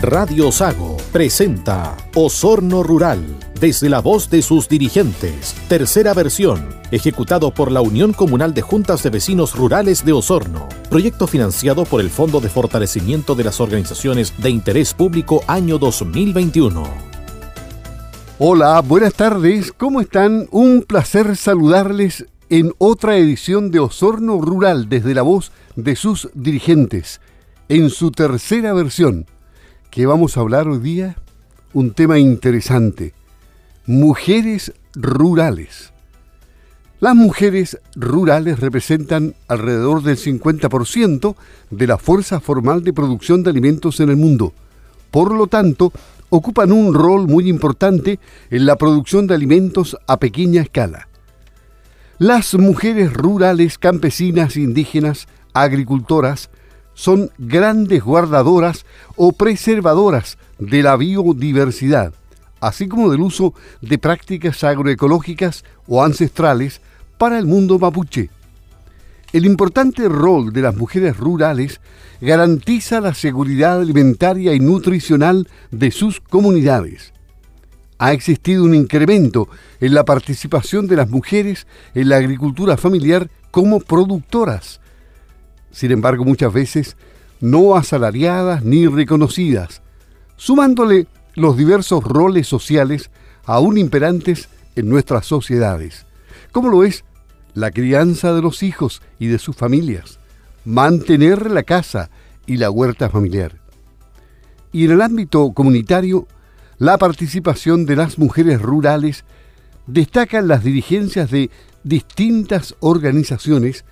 Radio Sago presenta Osorno Rural, desde la voz de sus dirigentes, tercera versión, ejecutado por la Unión Comunal de Juntas de Vecinos Rurales de Osorno, proyecto financiado por el Fondo de Fortalecimiento de las Organizaciones de Interés Público año 2021. Hola, buenas tardes, ¿cómo están? Un placer saludarles en otra edición de Osorno Rural desde la voz de sus dirigentes, en su tercera versión que vamos a hablar hoy día un tema interesante, mujeres rurales. Las mujeres rurales representan alrededor del 50% de la fuerza formal de producción de alimentos en el mundo. Por lo tanto, ocupan un rol muy importante en la producción de alimentos a pequeña escala. Las mujeres rurales, campesinas, indígenas, agricultoras, son grandes guardadoras o preservadoras de la biodiversidad, así como del uso de prácticas agroecológicas o ancestrales para el mundo mapuche. El importante rol de las mujeres rurales garantiza la seguridad alimentaria y nutricional de sus comunidades. Ha existido un incremento en la participación de las mujeres en la agricultura familiar como productoras, sin embargo muchas veces no asalariadas ni reconocidas, sumándole los diversos roles sociales aún imperantes en nuestras sociedades, como lo es la crianza de los hijos y de sus familias, mantener la casa y la huerta familiar. Y en el ámbito comunitario, la participación de las mujeres rurales destacan las dirigencias de distintas organizaciones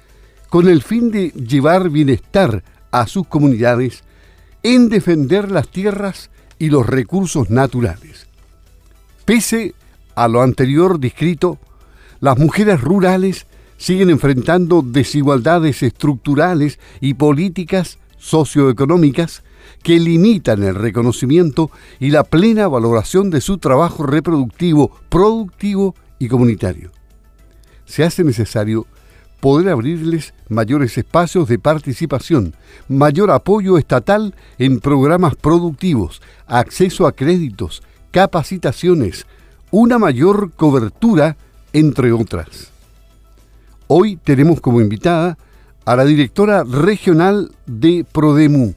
con el fin de llevar bienestar a sus comunidades en defender las tierras y los recursos naturales. Pese a lo anterior descrito, las mujeres rurales siguen enfrentando desigualdades estructurales y políticas socioeconómicas que limitan el reconocimiento y la plena valoración de su trabajo reproductivo, productivo y comunitario. Se hace necesario poder abrirles mayores espacios de participación, mayor apoyo estatal en programas productivos, acceso a créditos, capacitaciones, una mayor cobertura, entre otras. Hoy tenemos como invitada a la directora regional de Prodemu,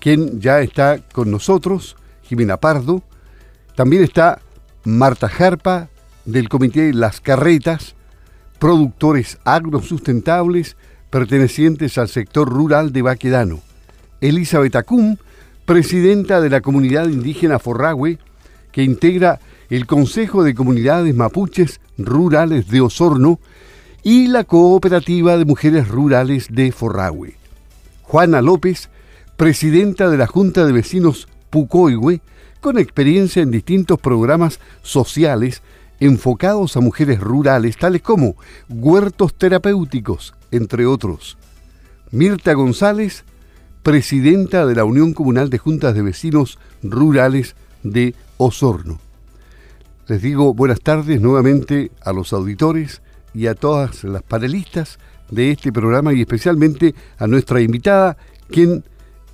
quien ya está con nosotros, Jimena Pardo. También está Marta Jarpa, del Comité Las Carretas, productores agrosustentables pertenecientes al sector rural de Baquedano. Elizabeth Acum, presidenta de la comunidad indígena Forragüe, que integra el Consejo de Comunidades Mapuches Rurales de Osorno y la Cooperativa de Mujeres Rurales de Forragüe. Juana López, presidenta de la Junta de Vecinos Pucoigüe, con experiencia en distintos programas sociales enfocados a mujeres rurales, tales como huertos terapéuticos, entre otros. Mirta González, presidenta de la Unión Comunal de Juntas de Vecinos Rurales de Osorno. Les digo buenas tardes nuevamente a los auditores y a todas las panelistas de este programa y especialmente a nuestra invitada, quien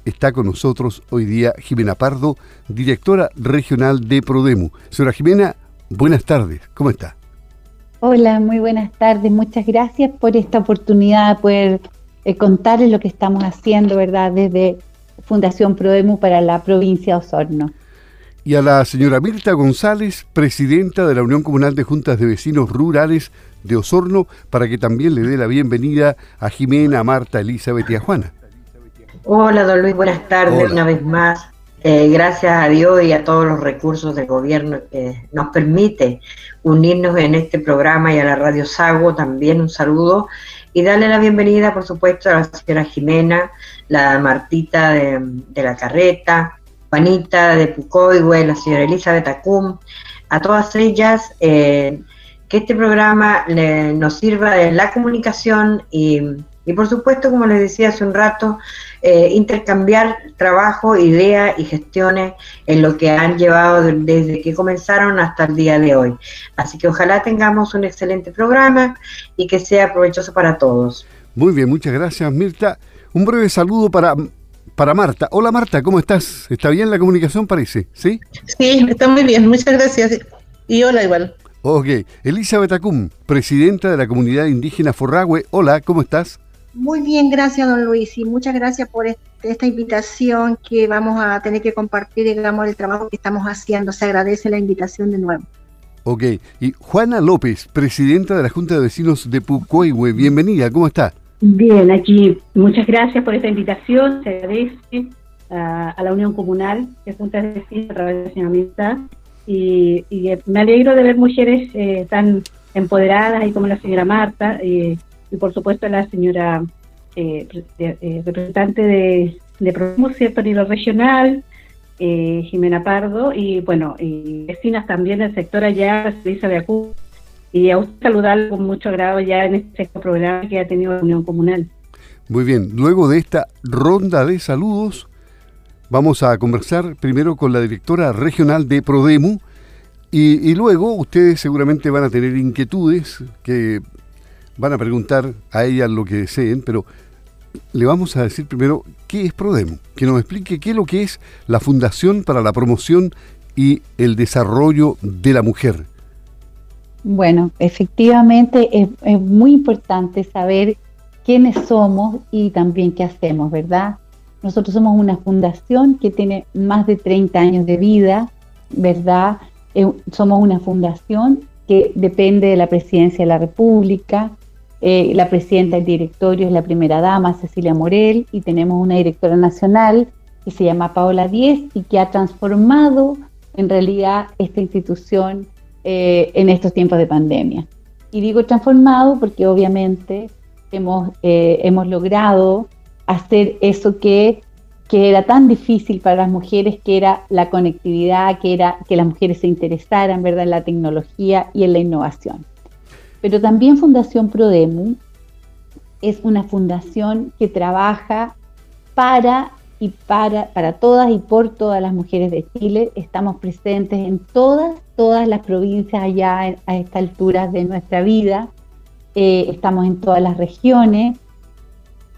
está con nosotros hoy día, Jimena Pardo, directora regional de Prodemu. Señora Jimena, Buenas tardes, ¿cómo está? Hola, muy buenas tardes. Muchas gracias por esta oportunidad de poder eh, contarles lo que estamos haciendo, ¿verdad? Desde Fundación Prodemu para la provincia de Osorno. Y a la señora Mirta González, presidenta de la Unión Comunal de Juntas de Vecinos Rurales de Osorno, para que también le dé la bienvenida a Jimena, a Marta, Elizabeth y a Juana. Hola, don Luis, buenas tardes una vez más. Eh, gracias a Dios y a todos los recursos del gobierno que nos permite unirnos en este programa y a la Radio Sago también un saludo. Y darle la bienvenida, por supuesto, a la señora Jimena, la Martita de, la Carreta, Juanita de Pucoigüe, la señora Elizabeth Acum, a todas ellas, eh, que este programa nos sirva de la comunicación y, y, por supuesto, como les decía hace un rato, eh, intercambiar trabajo, ideas y gestiones en lo que han llevado desde que comenzaron hasta el día de hoy. Así que ojalá tengamos un excelente programa y que sea provechoso para todos. Muy bien, muchas gracias Mirta. Un breve saludo para para Marta. Hola Marta, ¿cómo estás? ¿Está bien la comunicación, parece? ¿Sí? Sí, está muy bien, muchas gracias. Y hola igual. Ok, Elizabeth Acum, presidenta de la comunidad indígena Forragüe. Hola, ¿cómo estás? Muy bien, gracias don Luis y muchas gracias por esta invitación que vamos a tener que compartir, digamos, el trabajo que estamos haciendo. Se agradece la invitación de nuevo. Ok, y Juana López, presidenta de la Junta de Vecinos de Pucuehue, bienvenida, ¿cómo está? Bien, aquí muchas gracias por esta invitación, se agradece a, la Unión Comunal de Junta de Vecinos a través de la señora y, y, me alegro de ver mujeres eh, tan empoderadas y como la señora Marta. Eh, y por supuesto la señora eh, eh, representante de, de ¿cierto? a nivel regional, eh, Jimena Pardo, y bueno, y vecinas también del sector allá, Luisa Beacú, y a usted saludar con mucho agrado ya en este programa que ha tenido la Unión Comunal. Muy bien, luego de esta ronda de saludos, vamos a conversar primero con la directora regional de Prodemu, y luego ustedes seguramente van a tener inquietudes que van a preguntar a ella lo que deseen, pero le vamos a decir primero qué es Prodemo, que nos explique qué es lo que es la Fundación para la Promoción y el Desarrollo de la Mujer. Bueno, efectivamente es, muy importante saber quiénes somos y también qué hacemos, ¿verdad? Nosotros somos una fundación que tiene más de 30 años de vida, ¿verdad? Eh, somos una fundación que depende de la presidencia de la República, eh, la presidenta del directorio es la primera dama, Cecilia Morel, y tenemos una directora nacional que se llama Paola Díez y que ha transformado en realidad esta institución eh, en estos tiempos de pandemia. Y digo transformado porque obviamente hemos, eh, hemos logrado hacer eso que, que era tan difícil para las mujeres, que era la conectividad, que era que las mujeres se interesaran ¿verdad? en la tecnología y en la innovación. Pero también Fundación Prodemu es una fundación que trabaja para y para, para todas y por todas las mujeres de Chile. Estamos presentes en todas, todas las provincias allá a esta altura de nuestra vida. Eh, estamos en todas las regiones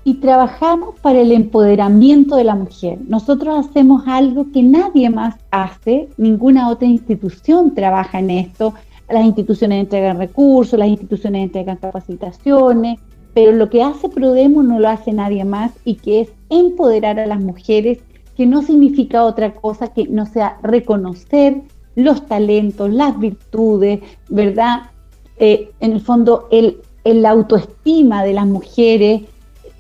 y trabajamos para el empoderamiento de la mujer. Nosotros hacemos algo que nadie más hace, ninguna otra institución trabaja en esto las instituciones entregan recursos, las instituciones entregan capacitaciones, pero lo que hace Prodemo no lo hace nadie más y que es empoderar a las mujeres, que no significa otra cosa que no sea reconocer los talentos, las virtudes, ¿verdad? Eh, en el fondo, el, la autoestima de las mujeres,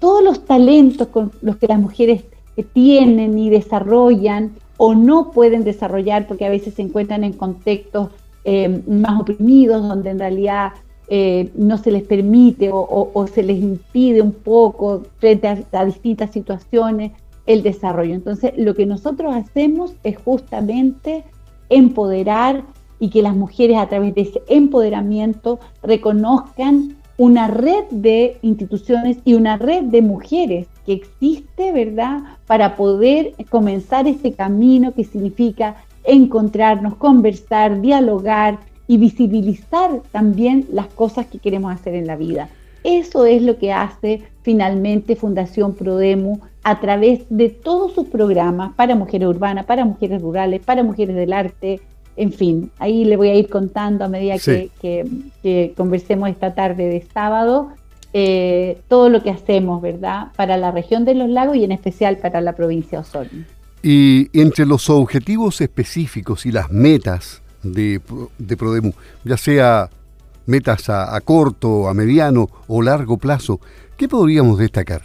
todos los talentos con los que las mujeres tienen y desarrollan o no pueden desarrollar porque a veces se encuentran en contextos eh, más oprimidos, donde en realidad eh, no se les permite o, se les impide un poco frente a, distintas situaciones el desarrollo. Entonces, lo que nosotros hacemos es justamente empoderar y que las mujeres a través de ese empoderamiento reconozcan una red de instituciones y una red de mujeres que existe, ¿verdad?, para poder comenzar este camino que significa encontrarnos, conversar, dialogar y visibilizar también las cosas que queremos hacer en la vida. Eso es lo que hace finalmente Fundación Prodemu a través de todos sus programas para mujeres urbanas, para mujeres rurales, para mujeres del arte, en fin, ahí le voy a ir contando a medida que, conversemos esta tarde de sábado eh, todo lo que hacemos, ¿verdad? Para la región de los lagos y en especial para la provincia de Osorno. Y entre los objetivos específicos y las metas de, de Prodemu, ya sea metas a, corto, a mediano o largo plazo, ¿qué podríamos destacar?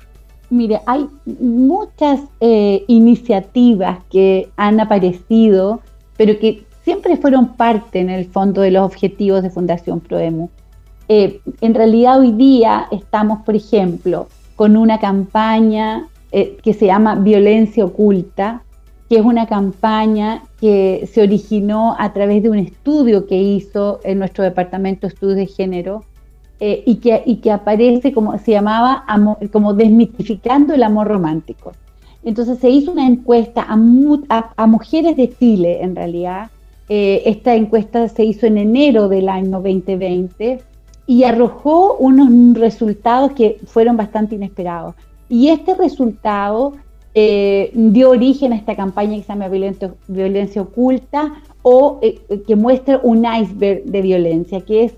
Mire, hay muchas eh, iniciativas que han aparecido, pero que siempre fueron parte en el fondo de los objetivos de Fundación Prodemu. Eh, en realidad hoy día estamos, por ejemplo, con una campaña eh, que se llama Violencia Oculta, que es una campaña que se originó a través de un estudio que hizo en nuestro departamento de estudios de género eh, y, que, y que aparece como se llamaba como desmitificando el amor romántico. Entonces se hizo una encuesta a, mujeres de Chile, en realidad. Eh, esta encuesta se hizo en enero del año 2020 y arrojó unos resultados que fueron bastante inesperados. Y este resultado eh, dio origen a esta campaña que se llama Violencia, Oculta o eh, que muestra un iceberg de violencia, que es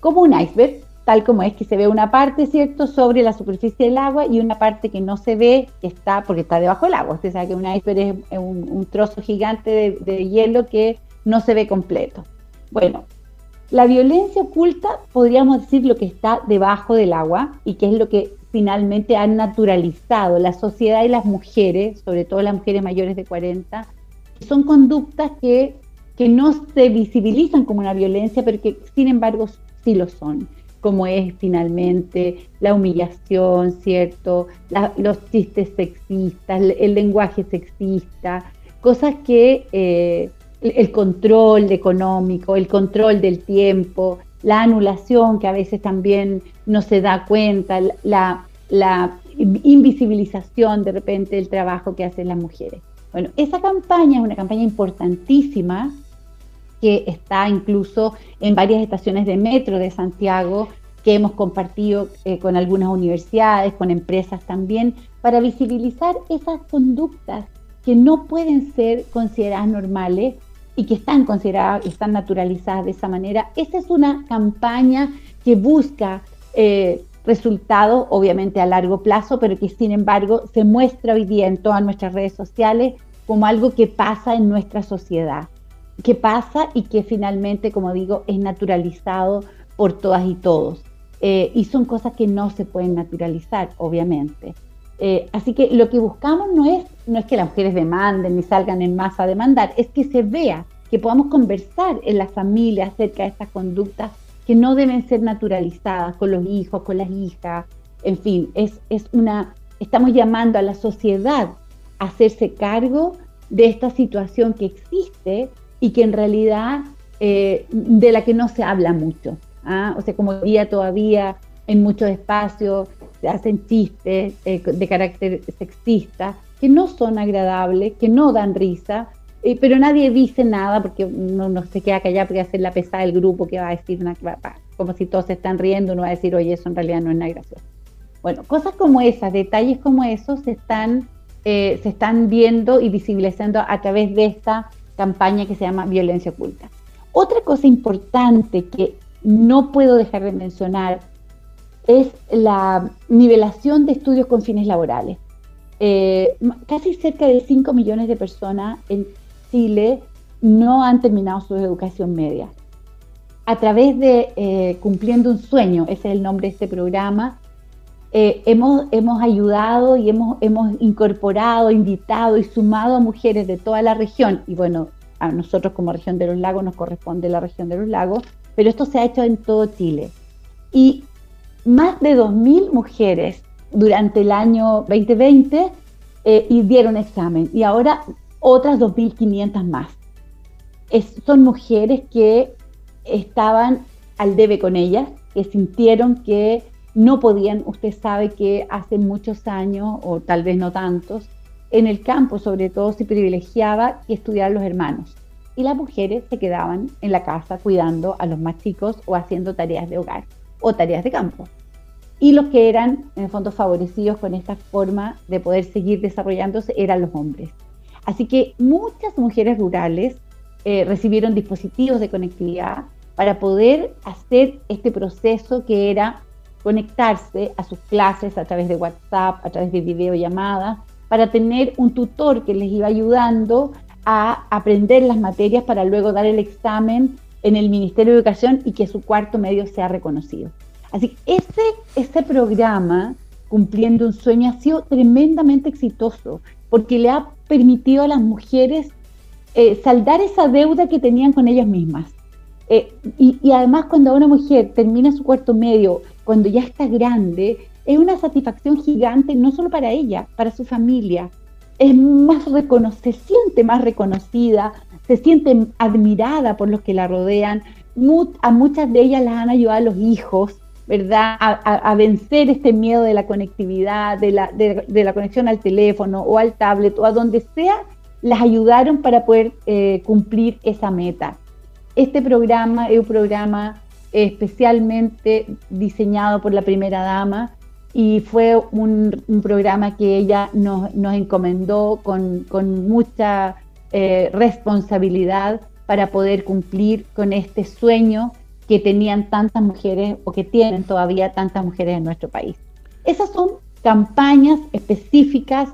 como un iceberg, tal como es que se ve una parte, ¿cierto?, sobre la superficie del agua y una parte que no se ve, que está, porque está debajo del agua. Usted sabe que un iceberg es un, trozo gigante de, hielo que no se ve completo. Bueno, la violencia oculta podríamos decir lo que está debajo del agua y que es lo que finalmente han naturalizado la sociedad y las mujeres, sobre todo las mujeres mayores de 40, son conductas que, que no se visibilizan como una violencia, pero que sin embargo sí lo son, como es finalmente la humillación, ¿cierto? los chistes sexistas, el, lenguaje sexista, cosas que eh, el control económico, el control del tiempo, la anulación que a veces también no se da cuenta, la, la invisibilización de repente del trabajo que hacen las mujeres. Bueno, esa campaña es una campaña importantísima que está incluso en varias estaciones de metro de Santiago, que hemos compartido eh, con algunas universidades, con empresas también, para visibilizar esas conductas que no pueden ser consideradas normales y que están consideradas, están naturalizadas de esa manera. Esa es una campaña que busca eh, resultados, obviamente a largo plazo, pero que sin embargo se muestra hoy día en todas nuestras redes sociales como algo que pasa en nuestra sociedad que pasa y que finalmente, como digo, es naturalizado por todas y todos. Eh, y son cosas que no se pueden naturalizar, obviamente. Eh, así que lo que buscamos no es, no es que las mujeres demanden ni salgan en masa a demandar, es que se vea, que podamos conversar en la familia acerca de estas conductas que no deben ser naturalizadas con los hijos, con las hijas, en fin, es, es una, estamos llamando a la sociedad a hacerse cargo de esta situación que existe y que en realidad eh, de la que no se habla mucho. ¿ah? O sea, como día todavía en muchos espacios se hacen chistes eh, de carácter sexista que no son agradables, que no dan risa, eh, pero nadie dice nada porque uno no se queda callado porque hacer la pesada del grupo que va a decir una, como si todos se están riendo, uno va a decir, oye, eso en realidad no es nada gracioso. Bueno, cosas como esas, detalles como esos se están, se están viendo y visibilizando a través de esta campaña que se llama Violencia Oculta. Otra cosa importante que no puedo dejar de mencionar es la nivelación de estudios con fines laborales. Eh, casi cerca de 5 millones de personas en Chile no han terminado su educación media. A través de eh, Cumpliendo un Sueño, ese es el nombre de este programa, eh, hemos, hemos ayudado y hemos, hemos incorporado, invitado y sumado a mujeres de toda la región, y bueno, a nosotros como región de los lagos nos corresponde la región de los lagos, pero esto se ha hecho en todo Chile. Y más de 2.000 mujeres durante el año 2020 eh, dieron examen, y ahora otras 2.500 más. son mujeres que estaban al debe con ellas, que sintieron que no podían, usted sabe que hace muchos años, o tal vez no tantos, en el campo sobre todo se privilegiaba que estudiaran los hermanos y las mujeres se quedaban en la casa cuidando a los más chicos o haciendo tareas de hogar o tareas de campo. Y los que eran en el fondo favorecidos con esta forma de poder seguir desarrollándose eran los hombres. Así que muchas mujeres rurales eh, recibieron dispositivos de conectividad para poder hacer este proceso que era conectarse a sus clases a través de WhatsApp, a través de videollamadas, para tener un tutor que les iba ayudando a aprender las materias para luego dar el examen en el Ministerio de Educación y que su cuarto medio sea reconocido. Así que ese, ese programa, Cumpliendo un Sueño, ha sido tremendamente exitoso porque le ha permitido a las mujeres eh, saldar esa deuda que tenían con ellas mismas. Eh, y, además cuando una mujer termina su cuarto medio cuando ya está grande, es una satisfacción gigante, no solo para ella, para su familia. Es más se siente más reconocida, se siente admirada por los que la rodean. a muchas de ellas las han ayudado a los hijos, ¿verdad? A, vencer este miedo de la conectividad, de la, de, la, conexión al teléfono o al tablet o a donde sea, las ayudaron para poder eh, cumplir esa meta. Este programa es un programa especialmente diseñado por la primera dama y fue un, programa que ella nos, encomendó con, mucha eh, responsabilidad para poder cumplir con este sueño que tenían tantas mujeres o que tienen todavía tantas mujeres en nuestro país. Esas son campañas específicas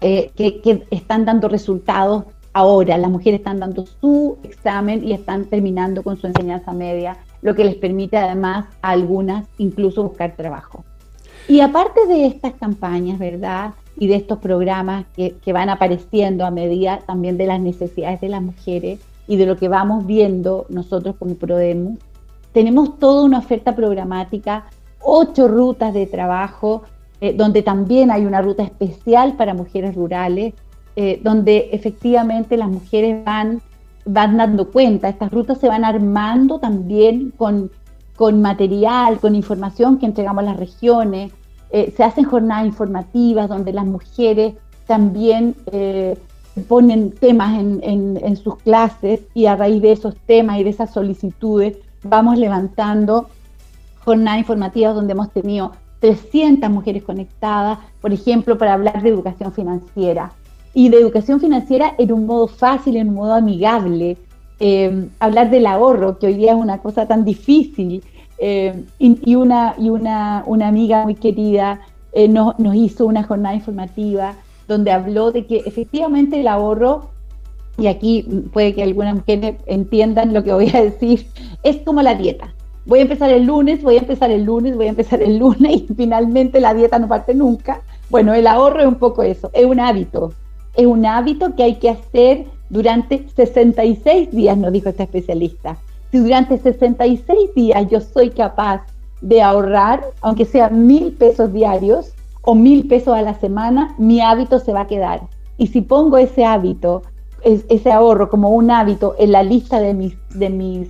eh, que, están dando resultados ahora. Las mujeres están dando su examen y están terminando con su enseñanza media, lo que les permite además a algunas incluso buscar trabajo. Y aparte de estas campañas, ¿verdad? Y de estos programas que, que van apareciendo a medida también de las necesidades de las mujeres y de lo que vamos viendo nosotros como Prodemus, tenemos toda una oferta programática, ocho rutas de trabajo, eh, donde también hay una ruta especial para mujeres rurales, eh, donde efectivamente las mujeres van, van dando cuenta, estas rutas se van armando también con, con material, con información que entregamos a las regiones, eh, se hacen jornadas informativas donde las mujeres también ponen temas en, en, sus clases y a raíz de esos temas y de esas solicitudes vamos levantando jornadas informativas donde hemos tenido 300 mujeres conectadas, por ejemplo, para hablar de educación financiera. Y de educación financiera en un modo fácil, en un modo amigable. Eh, hablar del ahorro, que hoy día es una cosa tan difícil. Eh, y, una, y una, una, amiga muy querida eh, nos hizo una jornada informativa donde habló de que efectivamente el ahorro, y aquí puede que algunas mujeres entiendan lo que voy a decir, es como la dieta voy a empezar el lunes, voy a empezar el lunes, voy a empezar el lunes y finalmente la dieta no parte nunca. Bueno, el ahorro es un poco eso, es un hábito, es un hábito que hay que hacer durante 66 días, nos dijo esta especialista. Si durante 66 días yo soy capaz de ahorrar, aunque sea mil pesos diarios o mil pesos a la semana, mi hábito se va a quedar. Y si pongo ese hábito, ese ahorro como un hábito en la lista de mis, de mis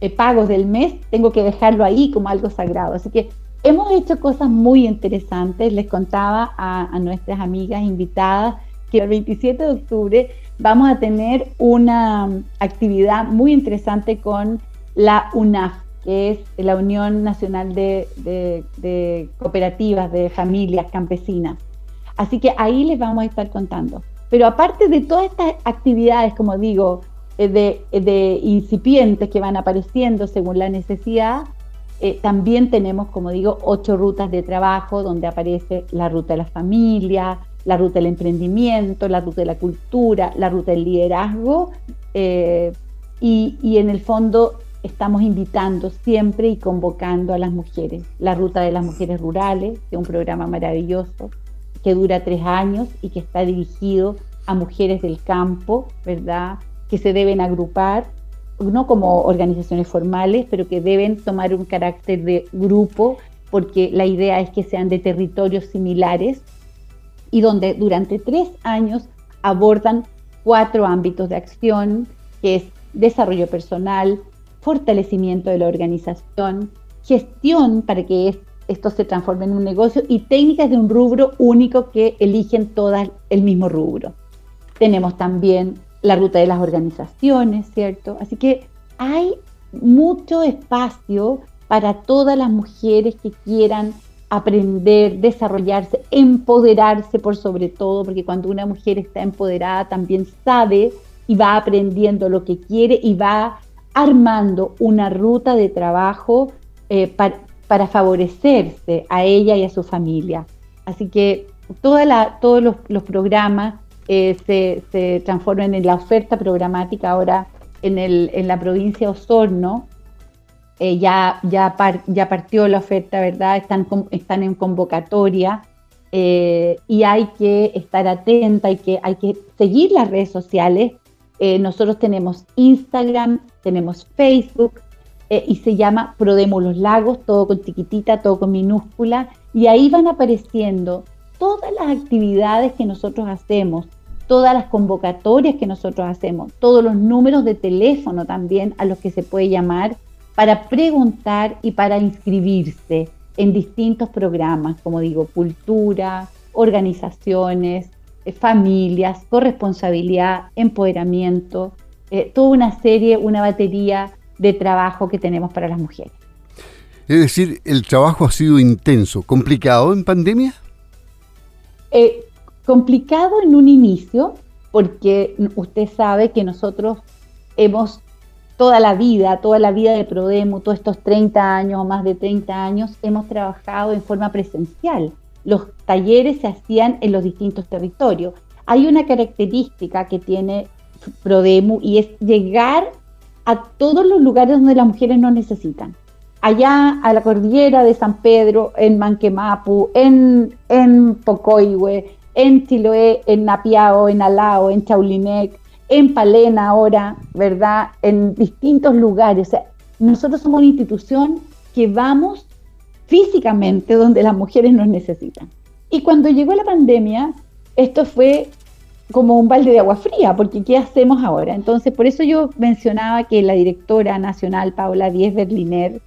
eh, pagos del mes, tengo que dejarlo ahí como algo sagrado. Así que hemos hecho cosas muy interesantes. Les contaba a, nuestras amigas invitadas que el 27 de octubre vamos a tener una actividad muy interesante con la UNAF, que es la Unión Nacional de, de, Cooperativas de Familias Campesinas. Así que ahí les vamos a estar contando. Pero aparte de todas estas actividades, como digo, eh, de, incipientes que van apareciendo según la necesidad. Eh, también tenemos, como digo, ocho rutas de trabajo donde aparece la ruta de la familia, la ruta del emprendimiento, la ruta de la cultura, la ruta del liderazgo. Eh, y en el fondo estamos invitando siempre y convocando a las mujeres. La ruta de las mujeres rurales, que es un programa maravilloso que dura tres años y que está dirigido a mujeres del campo, ¿verdad? que se deben agrupar, no como organizaciones formales, pero que deben tomar un carácter de grupo, porque la idea es que sean de territorios similares y donde durante tres años abordan cuatro ámbitos de acción, que es desarrollo personal, fortalecimiento de la organización, gestión para que esto se transforme en un negocio y técnicas de un rubro único que eligen todas el mismo rubro. Tenemos también la ruta de las organizaciones, ¿cierto? Así que hay mucho espacio para todas las mujeres que quieran aprender, desarrollarse, empoderarse por sobre todo, porque cuando una mujer está empoderada también sabe y va aprendiendo lo que quiere y va armando una ruta de trabajo eh, para, favorecerse a ella y a su familia. Así que todos los programas eh, se, transformen en la oferta programática ahora en, el, la provincia de Osorno. Eh, ya, partió la oferta, ¿verdad? Están, en convocatoria eh, y hay que estar atenta, hay hay que seguir las redes sociales. nosotros tenemos Instagram, tenemos Facebook y se llama Prodemos los Lagos, todo con chiquitita, todo con minúscula, y ahí van apareciendo todas las actividades que nosotros hacemos, todas las convocatorias que nosotros hacemos, todos los números de teléfono también a los que se puede llamar para preguntar y para inscribirse en distintos programas, como digo, cultura, organizaciones, eh, familias, corresponsabilidad, empoderamiento, eh, toda una serie, una batería de trabajo que tenemos para las mujeres. Es decir, el trabajo ha sido intenso, complicado en pandemia. Eh, complicado en un inicio, porque usted sabe que nosotros hemos toda la vida, toda la vida de Prodemo, todos estos 30 años o más de 30 años, hemos trabajado en forma presencial. Los talleres se hacían en los distintos territorios. Hay una característica que tiene Prodemu y es llegar a todos los lugares donde las mujeres nos necesitan. Allá a la cordillera de San Pedro, en Manquemapu, en, en Pocoihue, en Chiloé, en Napiao, en Alao, en Chaulinec, en Palena ahora, ¿verdad? En distintos lugares. nosotros somos una institución que vamos físicamente donde las mujeres nos necesitan. Y cuando llegó la pandemia, esto fue como un balde de agua fría, porque ¿qué hacemos ahora? Entonces, por eso yo mencionaba que la directora nacional, Paula Díez Berliner,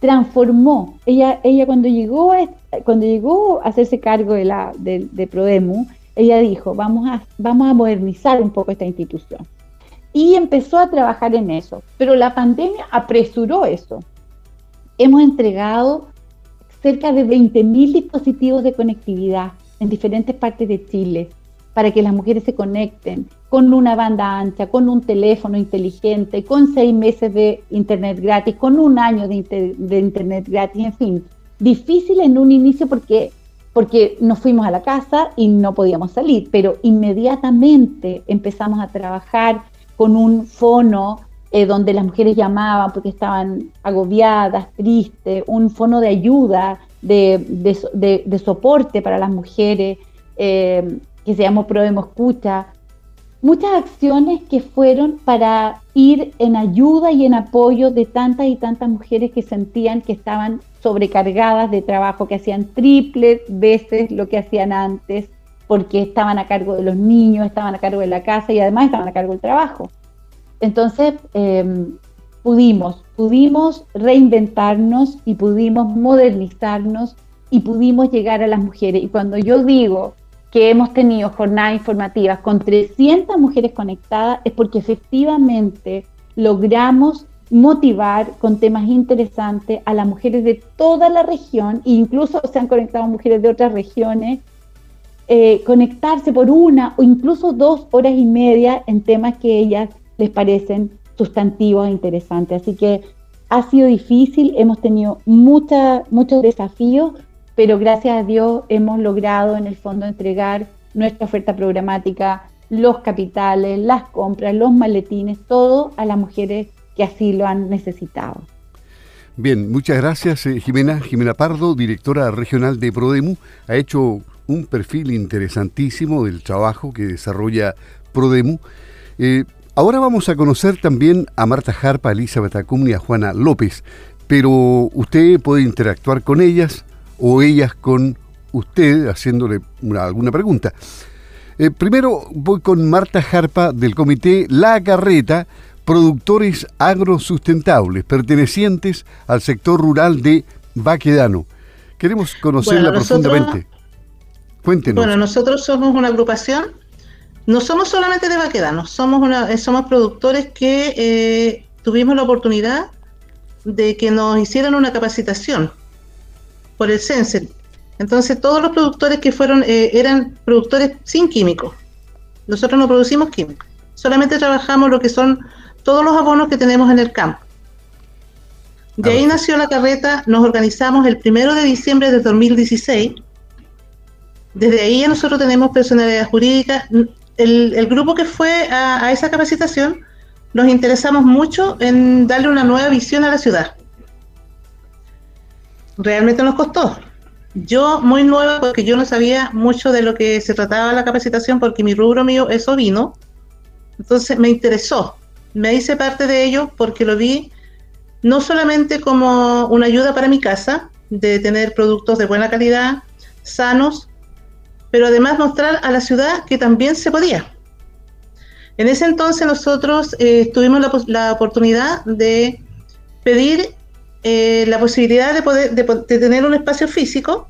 transformó. Ella, ella cuando, llegó a, cuando llegó a hacerse cargo de, la, de, de Prodemu, ella dijo, vamos a, vamos a modernizar un poco esta institución. Y empezó a trabajar en eso, pero la pandemia apresuró eso. Hemos entregado cerca de 20.000 dispositivos de conectividad en diferentes partes de Chile para que las mujeres se conecten con una banda ancha, con un teléfono inteligente, con seis meses de internet gratis, con un año de, de internet gratis, en fin. Difícil en un inicio porque porque nos fuimos a la casa y no podíamos salir, pero inmediatamente empezamos a trabajar con un fono eh, donde las mujeres llamaban porque estaban agobiadas, tristes, un fono de ayuda, de, soporte para las mujeres, eh, que se llamó Probemo Escucha. Muchas acciones que fueron para ir en ayuda y en apoyo de tantas y tantas mujeres que sentían que estaban sobrecargadas de trabajo, que hacían triples veces lo que hacían antes, porque estaban a cargo de los niños, estaban a cargo de la casa y además estaban a cargo del trabajo. Entonces, em, pudimos, pudimos reinventarnos y pudimos modernizarnos y pudimos llegar a las mujeres. Y cuando yo digo que hemos tenido jornadas informativas con 300 mujeres conectadas, es porque efectivamente logramos motivar con temas interesantes a las mujeres de toda la región, e incluso se han conectado mujeres de otras regiones, eh, conectarse por una o incluso dos horas y media en temas que ellas les parecen sustantivos e interesantes. Así que ha sido difícil, hemos tenido mucha, muchos desafíos, pero gracias a Dios hemos logrado en el fondo entregar nuestra oferta programática, los capitales, las compras, los maletines, todo a las mujeres que así lo han necesitado. Bien, muchas gracias eh, Jimena. Jimena Pardo, directora regional de Prodemu, ha hecho un perfil interesantísimo del trabajo que desarrolla Prodemu. Eh, ahora vamos a conocer también a Marta Jarpa, Elizabeth Acum y a Juana López, pero usted puede interactuar con ellas o ellas con usted haciéndole alguna pregunta. Eh, primero voy con Marta Jarpa del comité La Carreta, productores agrosustentables pertenecientes al sector rural de Baquedano. Queremos conocerla profundamente. Cuéntenos. Bueno, nosotros somos una agrupación, no somos solamente de Baquedano, somos, una, eh, somos productores que eh, tuvimos la oportunidad de que nos hicieran una capacitación por el CENSE. Entonces todos los productores que fueron eh, eran productores sin químicos. Nosotros no producimos químicos. Solamente trabajamos lo que son todos los abonos que tenemos en el campo. De ahí nació la carreta, nos organizamos el primero de diciembre de 2016. Desde ahí nosotros tenemos personalidad jurídica. El, grupo que fue a, esa capacitación nos interesamos mucho en darle una nueva visión a la ciudad. Realmente nos costó. Yo muy nueva porque yo no sabía mucho de lo que se trataba la capacitación porque mi rubro mío es ovino. Entonces me interesó me hice parte de ello porque lo vi no solamente como una ayuda para mi casa, de tener productos de buena calidad, sanos, pero además mostrar a la ciudad que también se podía. En ese entonces nosotros eh, tuvimos la, oportunidad de pedir eh, la posibilidad de, poder, de, tener un espacio físico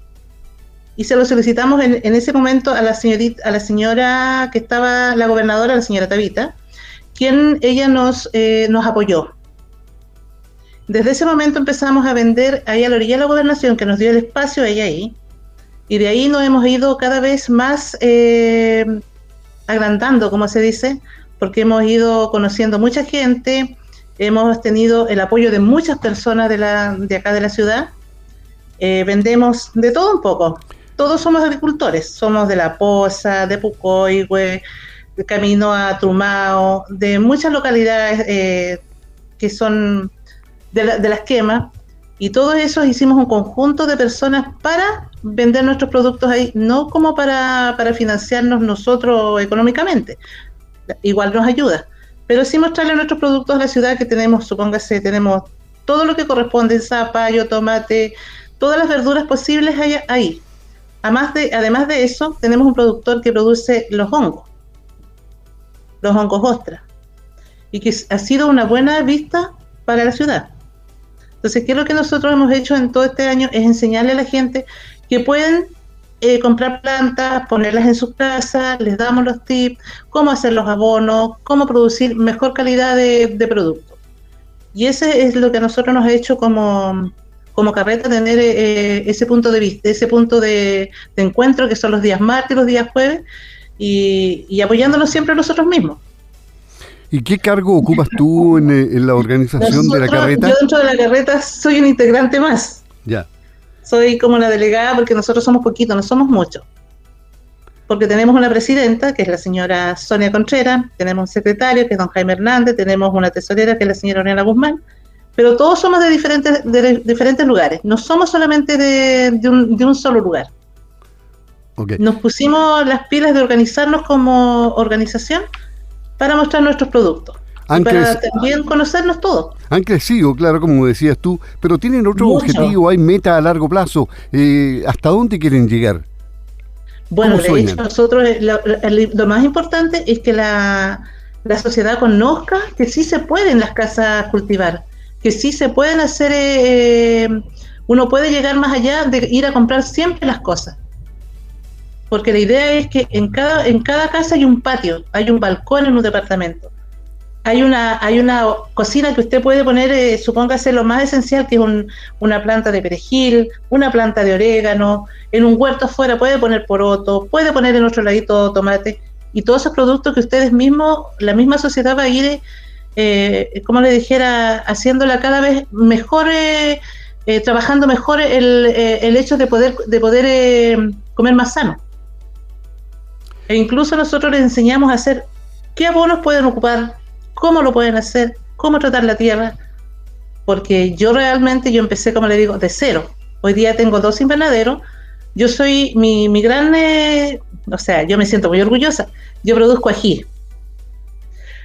y se lo solicitamos en, en, ese momento a la, señorita, a la señora que estaba, la gobernadora, la señora Tabita, quien ella nos, eh, nos apoyó. Desde ese momento empezamos a vender ahí a la orilla de la gobernación, que nos dio el espacio ahí ahí, y de ahí nos hemos ido cada vez más eh, agrandando, como se dice, porque hemos ido conociendo mucha gente, hemos tenido el apoyo de muchas personas de, la, de acá de la ciudad, eh, vendemos de todo un poco. Todos somos agricultores, somos de La Poza, de Pucoihue, de Camino a Trumao, de muchas localidades eh, que son de, la, de y todos esos hicimos un conjunto de personas para vender nuestros productos ahí, no como para, para financiarnos nosotros económicamente, igual nos ayuda, pero sí mostrarle nuestros productos a la ciudad que tenemos, supóngase, tenemos todo lo que corresponde, zapallo, tomate, todas las verduras posibles hay ahí. Además de, además de eso, tenemos un productor que produce los hongos, los hongos ostras, y que ha sido una buena vista para la ciudad. Entonces, ¿qué es lo que nosotros hemos hecho en todo este año? Es enseñarle a la gente que pueden eh, comprar plantas, ponerlas en su casa, les damos los tips, cómo hacer los abonos, cómo producir mejor calidad de, producto. Y ese es lo que a nosotros nos ha hecho como, como carreta tener eh, ese punto de vista, ese punto de, encuentro que son los días martes y los días jueves, y, y apoyándonos siempre nosotros mismos. ¿Y qué cargo ocupas tú en, eh, la organización de la carreta? Yo dentro de la carreta soy un integrante más. Ya. Soy como la delegada porque nosotros somos poquitos, no somos muchos. Porque tenemos una presidenta, que es la señora Sonia Contreras, tenemos un secretario, que es don Jaime Hernández, tenemos una tesorera, que es la señora Ornella Guzmán, pero todos somos de diferentes, de diferentes lugares, no somos solamente de, un, de un, solo lugar. Nos pusimos las pilas de organizarnos como organización para mostrar nuestros productos. Para también conocernos todos. Han crecido, claro, como decías tú, pero tienen otro objetivo, hay meta a largo plazo. Eh, ¿Hasta dónde quieren llegar? Bueno, de hecho, nosotros eh, lo, más importante es que la, la, sociedad conozca que sí se pueden las casas cultivar, que sí se pueden hacer, eh, uno puede llegar más allá de ir a comprar siempre las cosas porque la idea es que en cada, en cada casa hay un patio, hay un balcón en un departamento. Hay una, hay una cocina que usted puede poner, eh, supóngase lo más esencial, que es una planta de perejil, una planta de orégano, en un huerto afuera puede poner poroto, puede poner en otro ladito tomate, y todos esos productos que ustedes mismos, la misma sociedad va a ir, eh, como le dijera, haciéndola cada vez mejor, eh, eh, trabajando mejor el, el, hecho de poder, de poder comer más sano. E incluso nosotros les enseñamos a hacer qué abonos pueden ocupar, cómo lo pueden hacer, cómo tratar la tierra. Porque yo realmente, yo empecé, como le digo, de cero. Hoy día tengo dos invernaderos. Yo soy mi, mi gran, eh, o sea, yo me siento muy orgullosa. Yo produzco ají.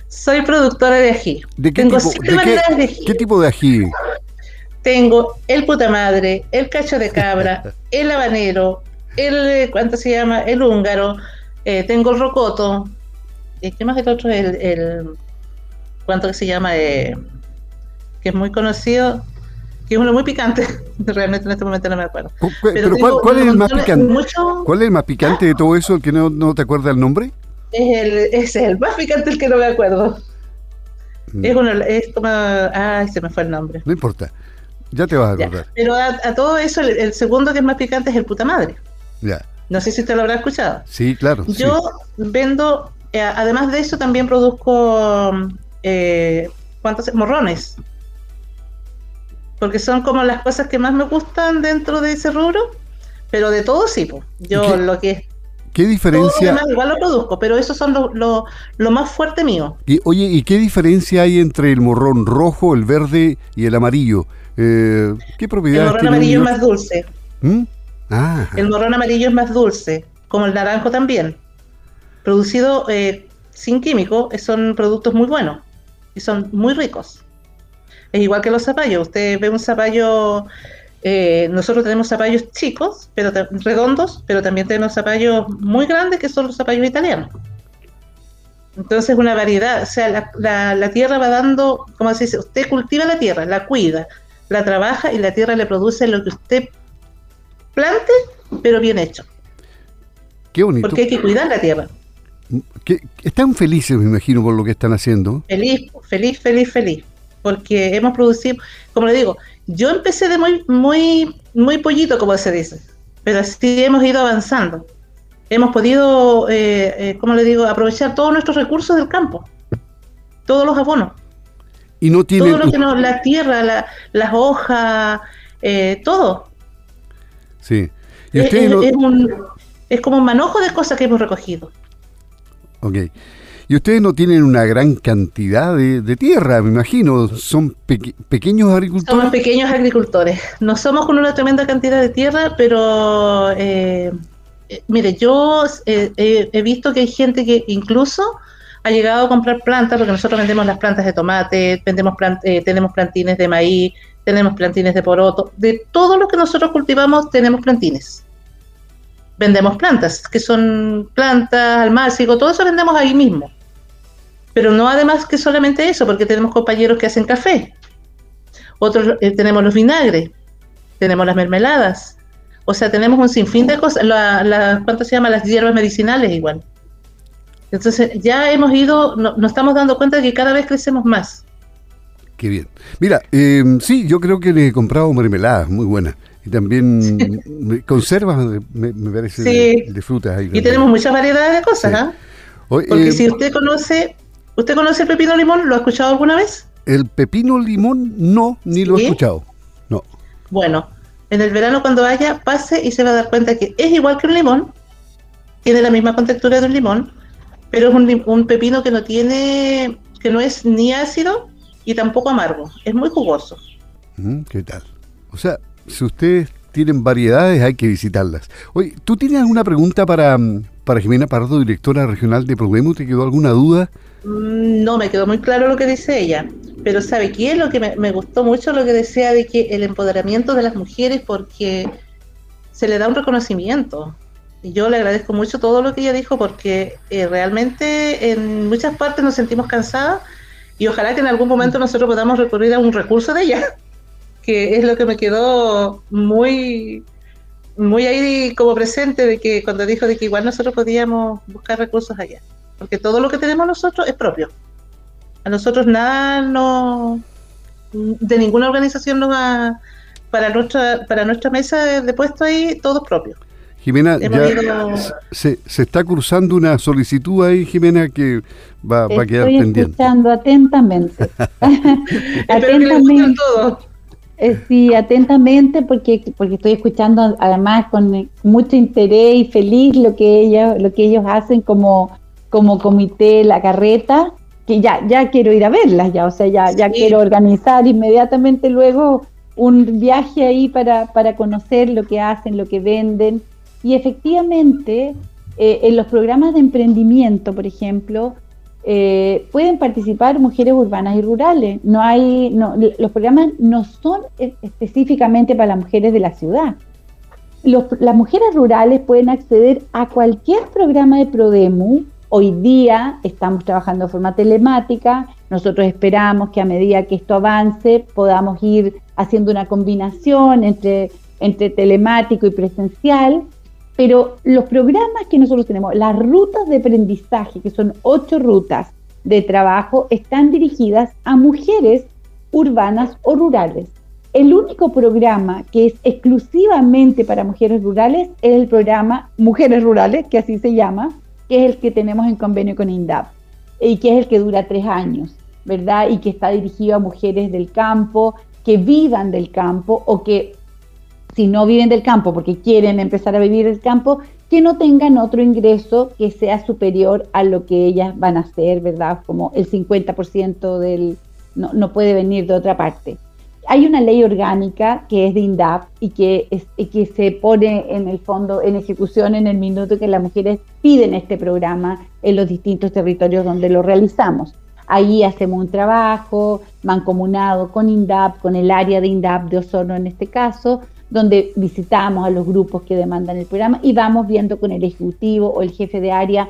Soy productora de ají. ¿De qué, tengo tipo, de qué, de ají. qué tipo de ají? Tengo el puta madre, el cacho de cabra, el habanero, el, ¿cuánto se llama? El húngaro, eh, tengo el rocoto. Eh, ¿Qué más el otro? El, el ¿Cuánto que se llama? Eh, que es muy conocido. Que es uno muy picante. Realmente en este momento no me acuerdo. Pero, ¿cuál, es el más picante? ¿Cuál es el más picante de todo eso? ¿El que no, no te acuerdas el nombre? Es el, es el más picante el que no me acuerdo. Mm. Es, uno, es como. Ay, se me fue el nombre. No importa. Ya te vas a acordar. Pero a, todo eso, el, segundo que es más picante es el puta madre. Ya. No sé si usted lo habrá escuchado. Sí, claro. Yo vendo, eh, además de eso, también produzco eh, ¿cuántos? morrones. Porque son como las cosas que más me gustan dentro de ese rubro. Pero de todo sí, yo lo que ¿Qué diferencia? igual lo produzco, pero esos son lo, lo, más fuerte mío. Y, oye, ¿y qué diferencia hay entre el morrón rojo, el verde y el amarillo? Eh, ¿Qué propiedades El morrón amarillo es más dulce. ¿Mm? El morrón amarillo es más dulce, como el naranjo también. Producido eh, sin químico, son productos muy buenos y son muy ricos. Es igual que los zapallos. Usted ve un zapallo, eh, nosotros tenemos zapallos chicos, pero redondos, pero también tenemos zapallos muy grandes que son los zapallos italianos. Entonces, una variedad, o sea, la, la tierra va dando, como se dice, usted cultiva la tierra, la cuida, la trabaja y la tierra le produce lo que usted plante, pero bien hecho. Qué bonito. Porque hay que cuidar la tierra. Están felices, me imagino, por lo que están haciendo. Feliz, feliz, feliz, feliz. porque hemos producido, como le digo, yo empecé de muy, muy, muy pollito, como se dice, pero así hemos ido avanzando. Hemos podido, eh, eh, como le digo, aprovechar todos nuestros recursos del campo, todos los abonos. Y no tiene... Todo lo que nos, la tierra, la, las hojas, eh, todo. Sí. ¿Y es, es como un manojo de cosas que hemos recogido. Ok. Y ustedes no tienen una gran cantidad de, tierra, me imagino. Son pequeños agricultores. Somos pequeños agricultores. No somos con una tremenda cantidad de tierra, pero eh, eh, mire, yo eh, he visto que hay gente que incluso ha llegado a comprar plantas, porque nosotros vendemos las plantas de tomate, vendemos tenemos plantines de maíz, tenemos plantines de poroto. De todo lo que nosotros cultivamos tenemos plantines vendemos plantas, que son plantas, almácigo, todo eso vendemos ahí mismo. Pero no además que solamente eso, porque tenemos compañeros que hacen café. Otros eh, tenemos los vinagres, tenemos las mermeladas. O sea, tenemos un sinfín de cosas. La, ¿Cuánto se llama? Las hierbas medicinales igual. Entonces ya hemos ido, nos estamos dando cuenta de que cada vez crecemos más. Qué bien. Mira, eh, sí, yo creo que le he comprado mermeladas, muy buenas. Y también conservas, me, parece, de, frutas. Ahí y tenemos muchas variedades de cosas, ¿ah? Porque eh, si usted conoce ¿Usted conoce el pepino limón? ¿Lo ha escuchado alguna vez? El pepino limón no, ni lo he escuchado. No. Bueno, en el verano cuando vaya, pase y se va a dar cuenta que es igual que un limón, tiene la misma contextura de un limón, pero es un, pepino que no tiene, que no es ni ácido y tampoco amargo, es muy jugoso. ¿Qué tal? O sea, si ustedes tienen variedades, hay que visitarlas. Oye, ¿tú tienes alguna pregunta para, para Jimena Pardo, directora regional de Problema? ¿Te quedó alguna duda? Mm, no me quedó muy claro lo que dice ella, pero ¿sabe qué? Lo que me, gustó mucho lo que decía de que el empoderamiento de las mujeres porque se le da un reconocimiento. Y yo le agradezco mucho todo lo que ella dijo porque eh, realmente en muchas partes nos sentimos cansadas y ojalá que en algún momento nosotros podamos recurrir a un recurso de ella, que es lo que me quedó muy muy ahí como presente de que cuando dijo de que igual nosotros podíamos buscar recursos allá porque todo lo que tenemos nosotros es propio. A nosotros nada no de ninguna organización nos va para nuestra para nuestra mesa de puesto ahí todo es propio. Jimena, ya se, se, está cursando una solicitud ahí, Jimena, que va, va a quedar pendiente. Estoy escuchando atentamente. atentamente. Todo. Eh, sí, atentamente, porque, porque estoy escuchando además con mucho interés y feliz lo que ellos, lo que ellos hacen como como comité La Carreta, que ya, ya quiero ir a verlas, ya, o sea, ya, ya quiero organizar inmediatamente luego un viaje ahí para, para conocer lo que hacen, lo que venden. Y efectivamente, eh, en los programas de emprendimiento, por ejemplo, eh, pueden participar mujeres urbanas y rurales. No hay, los programas no son específicamente para las mujeres de la ciudad. las mujeres rurales pueden acceder a cualquier programa de Prodemu Hoy día estamos trabajando de forma telemática, nosotros esperamos que a medida que esto avance podamos ir haciendo una combinación entre, entre telemático y presencial, pero los programas que nosotros tenemos, las rutas de aprendizaje, que son ocho rutas de trabajo, están dirigidas a mujeres urbanas o rurales. El único programa que es exclusivamente para mujeres rurales es el programa Mujeres Rurales, que así se llama, que es el que tenemos en convenio con INDAP y que es el que dura tres años, ¿verdad? Y que está dirigido a mujeres del campo, que vivan del campo o que si no viven del campo porque quieren empezar a vivir del campo, que no tengan otro ingreso que sea superior a lo que ellas van a hacer, ¿verdad? Como el 50% del, no, no puede venir de otra parte hay una ley orgánica que es de INDAP y que, es, que se pone en el fondo en ejecución en el minuto que las mujeres piden este programa en los distintos territorios donde lo realizamos. Ahí hacemos un trabajo mancomunado con INDAP, con el área de INDAP de Osorno en este caso, donde visitamos a los grupos que demandan el programa y vamos viendo con el ejecutivo o el jefe de área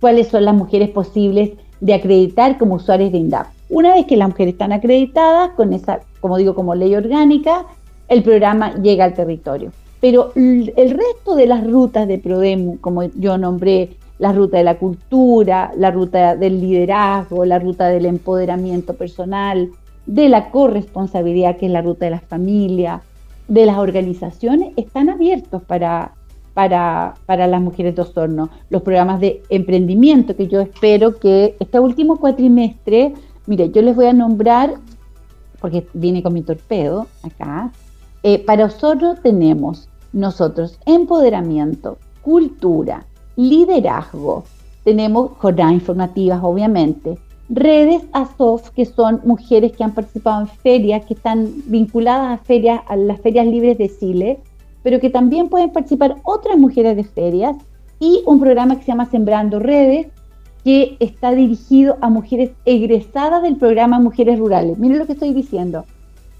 cuáles son las mujeres posibles de acreditar como usuarios de INDAP. Una vez que las mujeres están acreditadas con esa como digo, como ley orgánica, el programa llega al territorio. Pero el resto de las rutas de Prodemu, como yo nombré, la ruta de la cultura, la ruta del liderazgo, la ruta del empoderamiento personal, de la corresponsabilidad, que es la ruta de las familias, de las organizaciones, están abiertos para, para, para las mujeres de Osorno. Los programas de emprendimiento que yo espero que este último cuatrimestre, mire, yo les voy a nombrar, porque viene con mi torpedo acá, eh, para Osorno tenemos nosotros empoderamiento, cultura, liderazgo, tenemos jornadas informativas, obviamente, redes ASOF, que son mujeres que han participado en ferias, que están vinculadas a ferias, a las ferias libres de Chile, pero que también pueden participar otras mujeres de ferias, y un programa que se llama Sembrando Redes, que está dirigido a mujeres egresadas del programa Mujeres Rurales. Miren lo que estoy diciendo.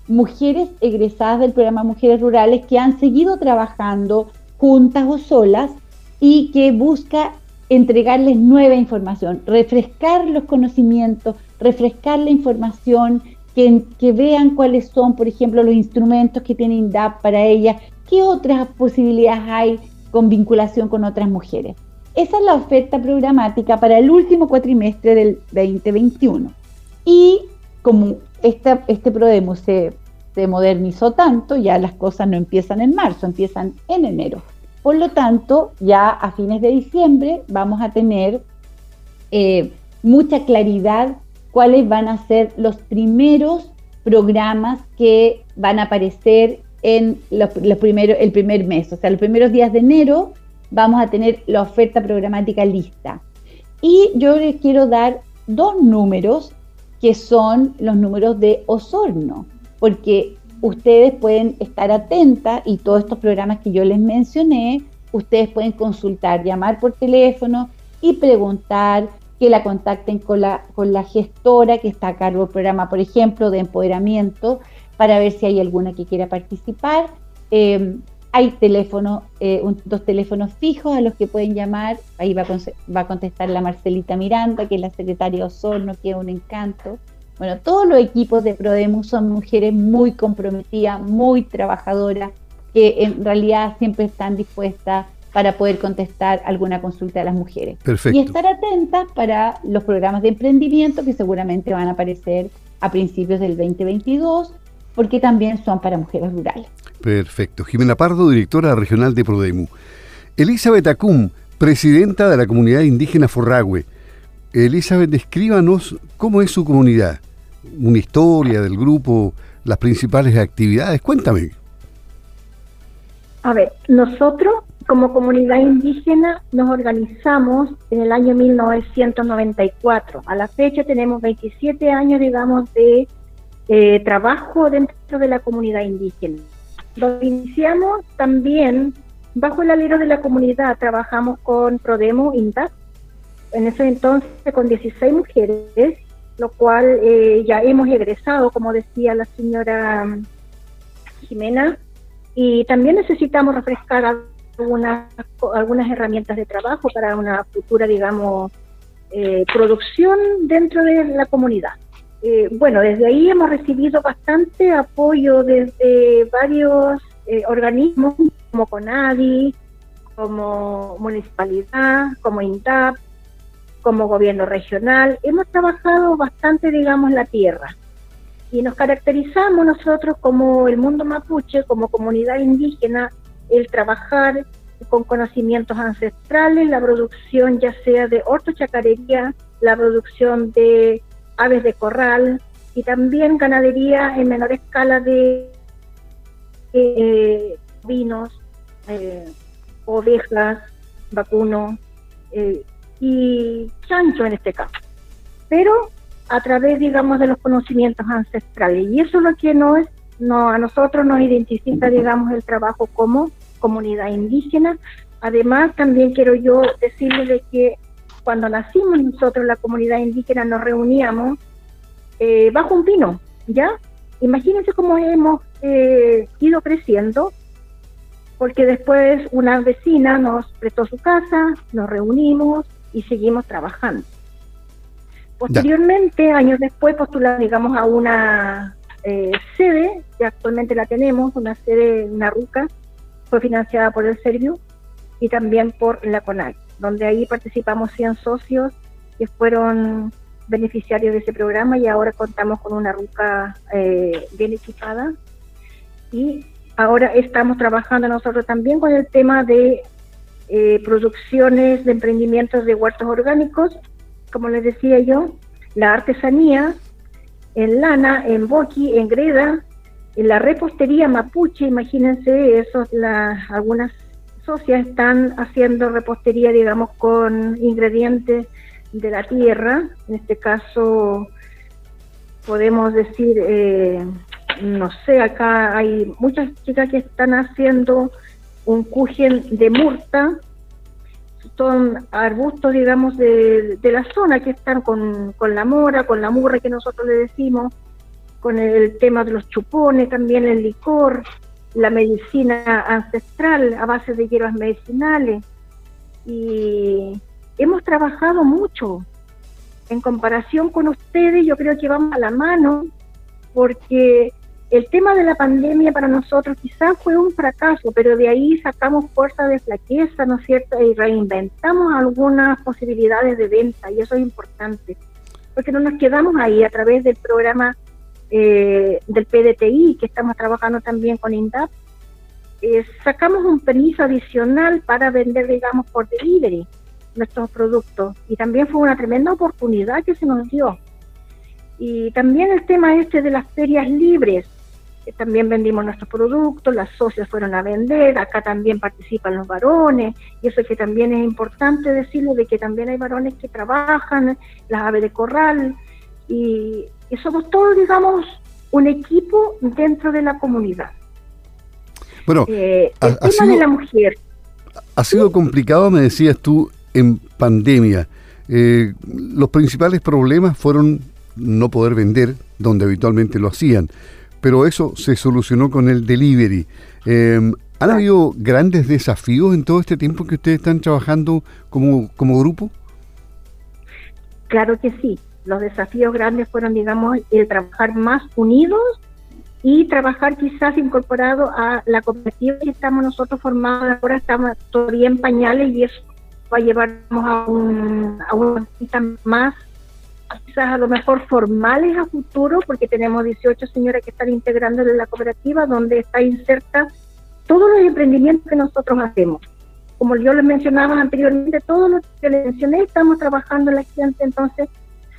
Mujeres egresadas del programa Mujeres Rurales que han seguido trabajando juntas o solas y que busca entregarles nueva información, refrescar los conocimientos, refrescar la información, que, vean cuáles son, por ejemplo, los instrumentos que tiene INDAP para ellas, qué otras posibilidades hay con vinculación con otras mujeres. Esa es la oferta programática para el último cuatrimestre del 2021. Y como este PRODEMO se, se modernizó tanto, ya las cosas no empiezan en marzo, empiezan en enero. Por lo tanto, ya a fines de diciembre vamos a tener eh, mucha claridad cuáles van a ser los primeros programas que van a aparecer en los, primeros, el primer mes. O sea, los primeros días de enero vamos a tener la oferta programática lista. Y yo les quiero dar dos números que son los números de Osorno, porque ustedes pueden estar atentas y todos estos programas que yo les mencioné, ustedes pueden consultar, llamar por teléfono y preguntar que la contacten con la, con la gestora que está a cargo del programa, por ejemplo, de empoderamiento, para ver si hay alguna que quiera participar. Eh, hay teléfono, eh, dos teléfonos fijos a los que pueden llamar. Ahí va a, va a contestar la Marcelita Miranda, que es la secretaria Osorno, que es un encanto. Bueno, todos los equipos de Prodemus son mujeres muy comprometidas, muy trabajadoras, que en realidad siempre están dispuestas para poder contestar alguna consulta de las mujeres. Perfecto. Y estar atentas para los programas de emprendimiento que seguramente van a aparecer a principios del 2022, porque también son para mujeres rurales. Perfecto. Jimena Pardo, directora regional de Prodemu. Elizabeth Acum, presidenta de la comunidad indígena Forragüe. Elizabeth, descríbanos cómo es su comunidad, una historia del grupo, las principales actividades. Cuéntame. A ver, nosotros como comunidad indígena nos organizamos en el año 1994. A la fecha tenemos 27 años, digamos, de eh, trabajo dentro de la comunidad indígena. Lo iniciamos también bajo el alero de la comunidad, trabajamos con Prodemo INTA, en ese entonces con 16 mujeres, lo cual eh, ya hemos egresado, como decía la señora mm, Jimena, y también necesitamos refrescar algunas, herramientas de trabajo para una futura, digamos, eh, producción dentro de la comunidad. Eh, bueno, desde ahí hemos recibido bastante apoyo desde varios organismos como CONADI, como municipalidad, como INTAP, como gobierno regional, hemos trabajado bastante, digamos, la tierra. Y nos caracterizamos nosotros como el mundo mapuche, como comunidad indígena, el trabajar con conocimientos ancestrales, la producción ya sea de hortochacarería, la producción de aves de corral y también ganadería en menor escala de eh, vinos, eh, ovejas, vacunos, eh, y chancho en este caso, pero a través, digamos, de los conocimientos ancestrales. Y eso es lo que no es, no, a nosotros nos identifica, digamos, el trabajo como comunidad indígena. Además, también quiero yo decirles de que cuando nacimos nosotros, la comunidad indígena, nos reuníamos eh, bajo un pino, ¿ya? Imagínense cómo hemos eh, ido creciendo porque después una vecina nos prestó su casa, nos reunimos, y seguimos trabajando. Posteriormente, años después, postulamos, digamos, a una eh, sede, que actualmente la tenemos, una sede en Narruca, fue financiada por el Servio y también por la CONAC, donde ahí participamos 100 socios que fueron beneficiarios de ese programa y ahora contamos con una ruca eh, bien equipada. Y ahora estamos trabajando nosotros también con el tema de eh, producciones de emprendimientos de huertos orgánicos, como les decía yo, la artesanía en lana, en boqui, en greda, en la repostería mapuche, imagínense, eso, las algunas socias están haciendo repostería, digamos, con ingredientes de la tierra, en este caso podemos decir, eh, no sé, acá hay muchas chicas que están haciendo un cujen de murta, son arbustos, digamos, de, de la zona que están con, con, la mora, con la murra que nosotros le decimos, con el tema de los chupones, también el licor, la medicina ancestral a base de hierbas medicinales. Y hemos trabajado mucho. En comparación con ustedes, yo creo que vamos a la mano, porque el tema de la pandemia para nosotros quizás fue un fracaso, pero de ahí sacamos fuerza de flaqueza, ¿no es cierto? Y reinventamos algunas posibilidades de venta, y eso es importante, porque no nos quedamos ahí a través del programa eh, del PDTI, que estamos trabajando también con INDAP. Eh, sacamos un permiso adicional para vender, digamos, por delivery nuestros productos, y también fue una tremenda oportunidad que se nos dio. Y también el tema este de las ferias libres, también vendimos nuestros productos, las socias fueron a vender, acá también participan los varones, y eso es que también es importante decirlo, de que también hay varones que trabajan, las aves de corral, y, somos todos, digamos, un equipo dentro de la comunidad. Bueno, eh, el tema de la mujer. Ha sido complicado, me decías tú, en pandemia. Eh, los principales problemas fueron no poder vender donde habitualmente lo hacían pero eso se solucionó con el delivery. Em, ¿Han habido grandes desafíos en todo este tiempo que ustedes están trabajando como, como grupo? Claro que sí. Los desafíos grandes fueron, digamos, el trabajar más unidos y trabajar quizás incorporado a la cooperativa que estamos nosotros formados. Ahora estamos todavía en pañales y eso va a llevarnos a un, a un más quizás a lo mejor formales a futuro, porque tenemos 18 señoras que están integrando en la cooperativa, donde está inserta todos los emprendimientos que nosotros hacemos. Como yo les mencionaba anteriormente, todo lo que les mencioné, estamos trabajando en la gente, entonces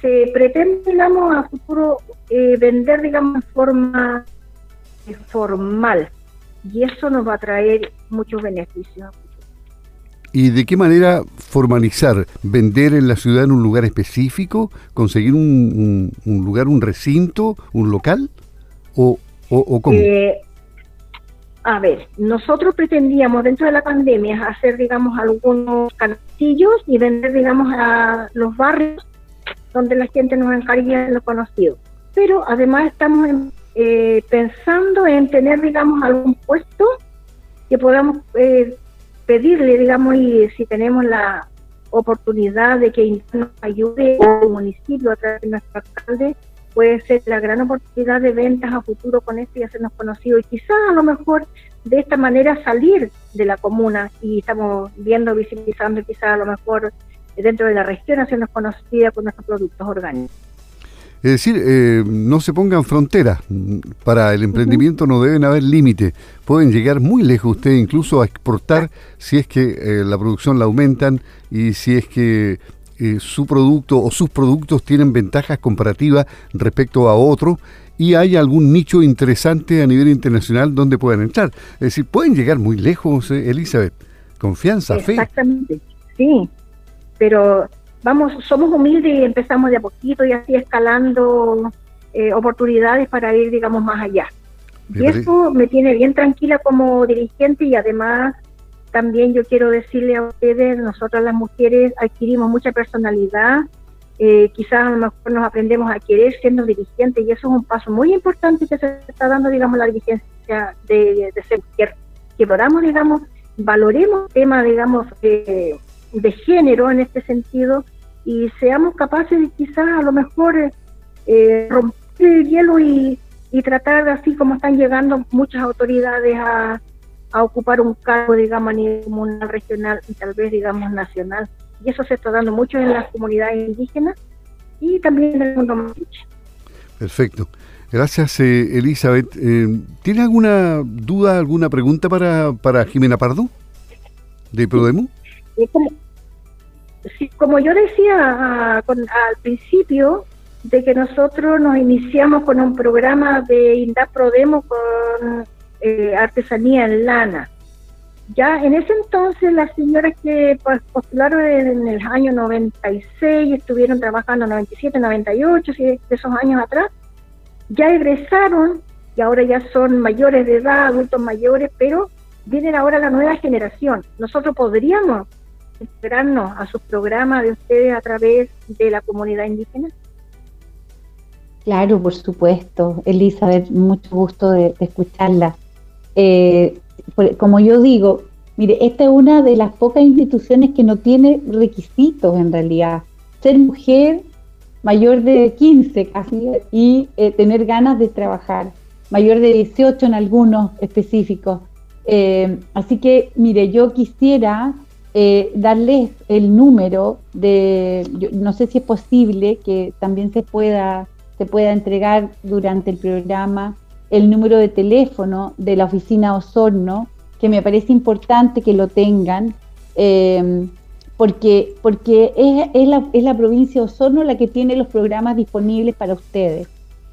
se pretende, digamos, a futuro eh, vender, digamos, en forma eh, formal, y eso nos va a traer muchos beneficios ¿Y de qué manera formalizar? ¿Vender en la ciudad en un lugar específico? ¿Conseguir un, lugar, un recinto, un local? ¿O, o, cómo? Eh, a ver, nosotros pretendíamos dentro de la pandemia hacer, digamos, algunos castillos y vender, digamos, a los barrios donde la gente nos encargue lo conocido. Pero además estamos eh, pensando en tener, digamos, algún puesto que podamos eh, pedirle, digamos, y si tenemos la oportunidad de que nos ayude el municipio a través de nuestro alcalde, puede ser la gran oportunidad de ventas a futuro con esto y hacernos conocidos. Y quizás a lo mejor de esta manera salir de la comuna y estamos viendo, visibilizando quizás a lo mejor dentro de la región hacernos conocida con nuestros productos orgánicos. Es decir, eh, no se pongan fronteras. Para el emprendimiento no deben haber límites. Pueden llegar muy lejos ustedes incluso a exportar si es que eh, la producción la aumentan y si es que eh, su producto o sus productos tienen ventajas comparativas respecto a otro y hay algún nicho interesante a nivel internacional donde puedan entrar. Es decir, pueden llegar muy lejos, Elizabeth. Confianza, fe. Exactamente, sí. Pero vamos, somos humildes y empezamos de a poquito y así escalando eh, oportunidades para ir, digamos, más allá. y eso me tiene bien tranquila como dirigente y además también yo quiero decirle a ustedes, nosotras las mujeres adquirimos mucha personalidad, eh, quizás a lo mejor nos aprendemos a querer siendo dirigentes y eso es un paso muy importante que se está dando, digamos, la dirigencia de, ser mujer, que podamos, digamos, valoremos el tema, digamos, de género en este sentido y seamos capaces de quizás a lo mejor eh, romper el hielo y, tratar así como están llegando muchas autoridades a, ocupar un cargo, digamos, a nivel comunal, regional y tal vez, digamos, nacional. Y eso se está dando mucho en las comunidades indígenas, y también del mundo Perfecto. Gracias, eh, Elizabeth. Eh, ¿Tiene alguna duda, alguna pregunta para, para Jimena Pardo de Prodemo? Como, yo decía al principio, de que nosotros nos iniciamos con un programa de INDAP Prodemo con eh, artesanía en lana. Ya en ese entonces las señoras que postularon en el año 96, estuvieron trabajando 97, 98, de esos años atrás, ya egresaron y ahora ya son mayores de edad, adultos mayores, pero vienen ahora la nueva generación. Nosotros podríamos esperarnos a sus programas de ustedes a través de la comunidad indígena. Claro, por supuesto, Elizabeth, mucho gusto de, escucharla. Eh, como yo digo, mire, esta es una de las pocas instituciones que no tiene requisitos en realidad. Ser mujer mayor de 15 casi y eh, tener ganas de trabajar, mayor de 18 en algunos específicos. Eh, así que, mire, yo quisiera eh, darles el número de, no sé si es posible que también se pueda, se pueda entregar durante el programa el número de teléfono de la oficina Osorno, que me parece importante que lo tengan porque, porque es, es, la, es, la, provincia Osorno la que tiene los programas disponibles para ustedes.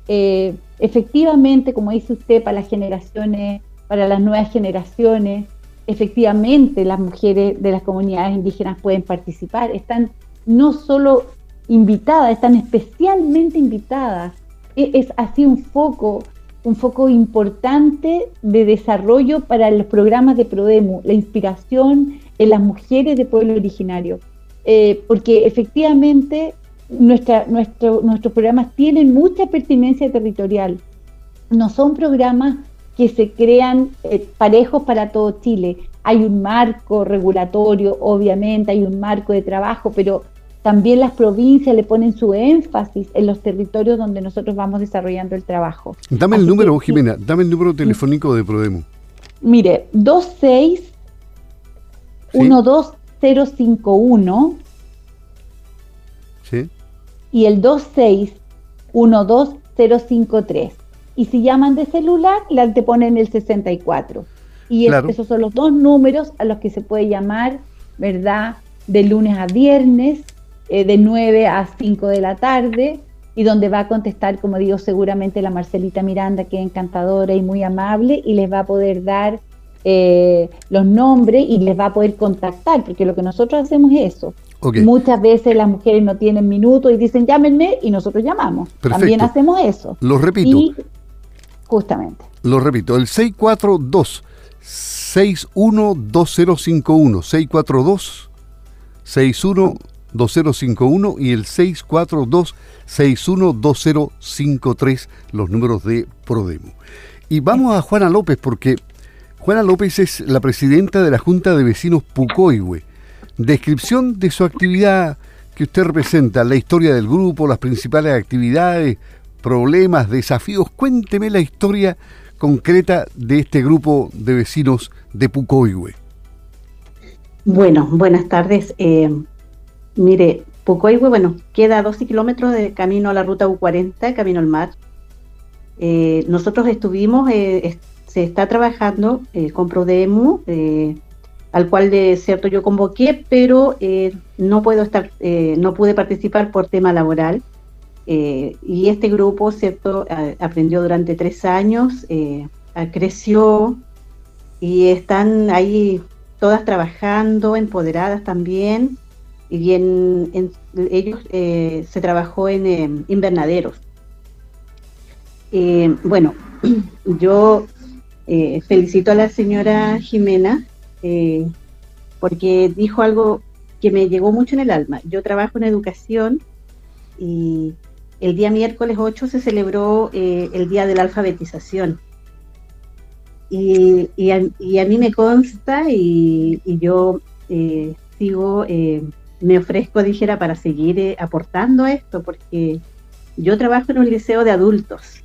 Eh, efectivamente, como dice usted, para las generaciones, para las nuevas generaciones, efectivamente las mujeres de las comunidades indígenas pueden participar. Están no solo invitadas, están especialmente invitadas. Es, es así un foco, un foco importante de desarrollo para los programas de Prodemu, la inspiración, en las mujeres de pueblo originario, eh, porque efectivamente nuestra, nuestro, nuestros programas tienen mucha pertinencia territorial. No son programas que se crean eh, parejos para todo Chile. Hay un marco regulatorio, obviamente, hay un marco de trabajo, pero también las provincias le ponen su énfasis en los territorios donde nosotros vamos desarrollando el trabajo. Dame el número, Jimena, dame el número telefónico de Prodemo. Mire, 26 12051 ¿Sí? y el 2612053. Y si llaman de celular, le te ponen el 64. Y esos son los dos números a los que se puede llamar, ¿verdad? De lunes a viernes, eh, de 9 a 5 de la tarde, y donde va a contestar, como digo, seguramente la Marcelita Miranda, que es encantadora y muy amable, y les va a poder dar eh, los nombres y les va a poder contactar, porque lo que nosotros hacemos es eso. Muchas veces las mujeres no tienen minutos y dicen llámenme y nosotros llamamos. También hacemos eso. Lo repito. Justamente. Lo repito, el 642 612051 642 612051 y el 642 612053 los números de Prodemo. Y vamos a Juana López porque Juana López es la presidenta de la Junta de Vecinos Pucoihue. Descripción de su actividad que usted representa, la historia del grupo, las principales actividades, problemas, desafíos. Cuénteme la historia concreta de este grupo de vecinos de Pucoihue. Bueno, buenas tardes. Eh, mire, Pucoihue, bueno, queda a 12 kilómetros de camino a la ruta U40, camino al mar. Eh, nosotros estuvimos, eh, se está trabajando eh, con Prodemu, eh, al cual de cierto yo convoqué, pero eh, no puedo estar, no pude participar por tema laboral. Y este grupo, cierto, aprendió durante tres años, creció y están ahí todas trabajando, empoderadas también. Y en, ellos se trabajó en invernaderos. bueno, yo eh, felicito a la señora Jimena eh, porque dijo algo que me llegó mucho en el alma. Yo trabajo en educación y el día miércoles 8 se celebró eh, el día de la alfabetización. Y, a, mí me consta y, yo sigo, me ofrezco, dijera, para seguir aportando esto, porque yo trabajo en un liceo de adultos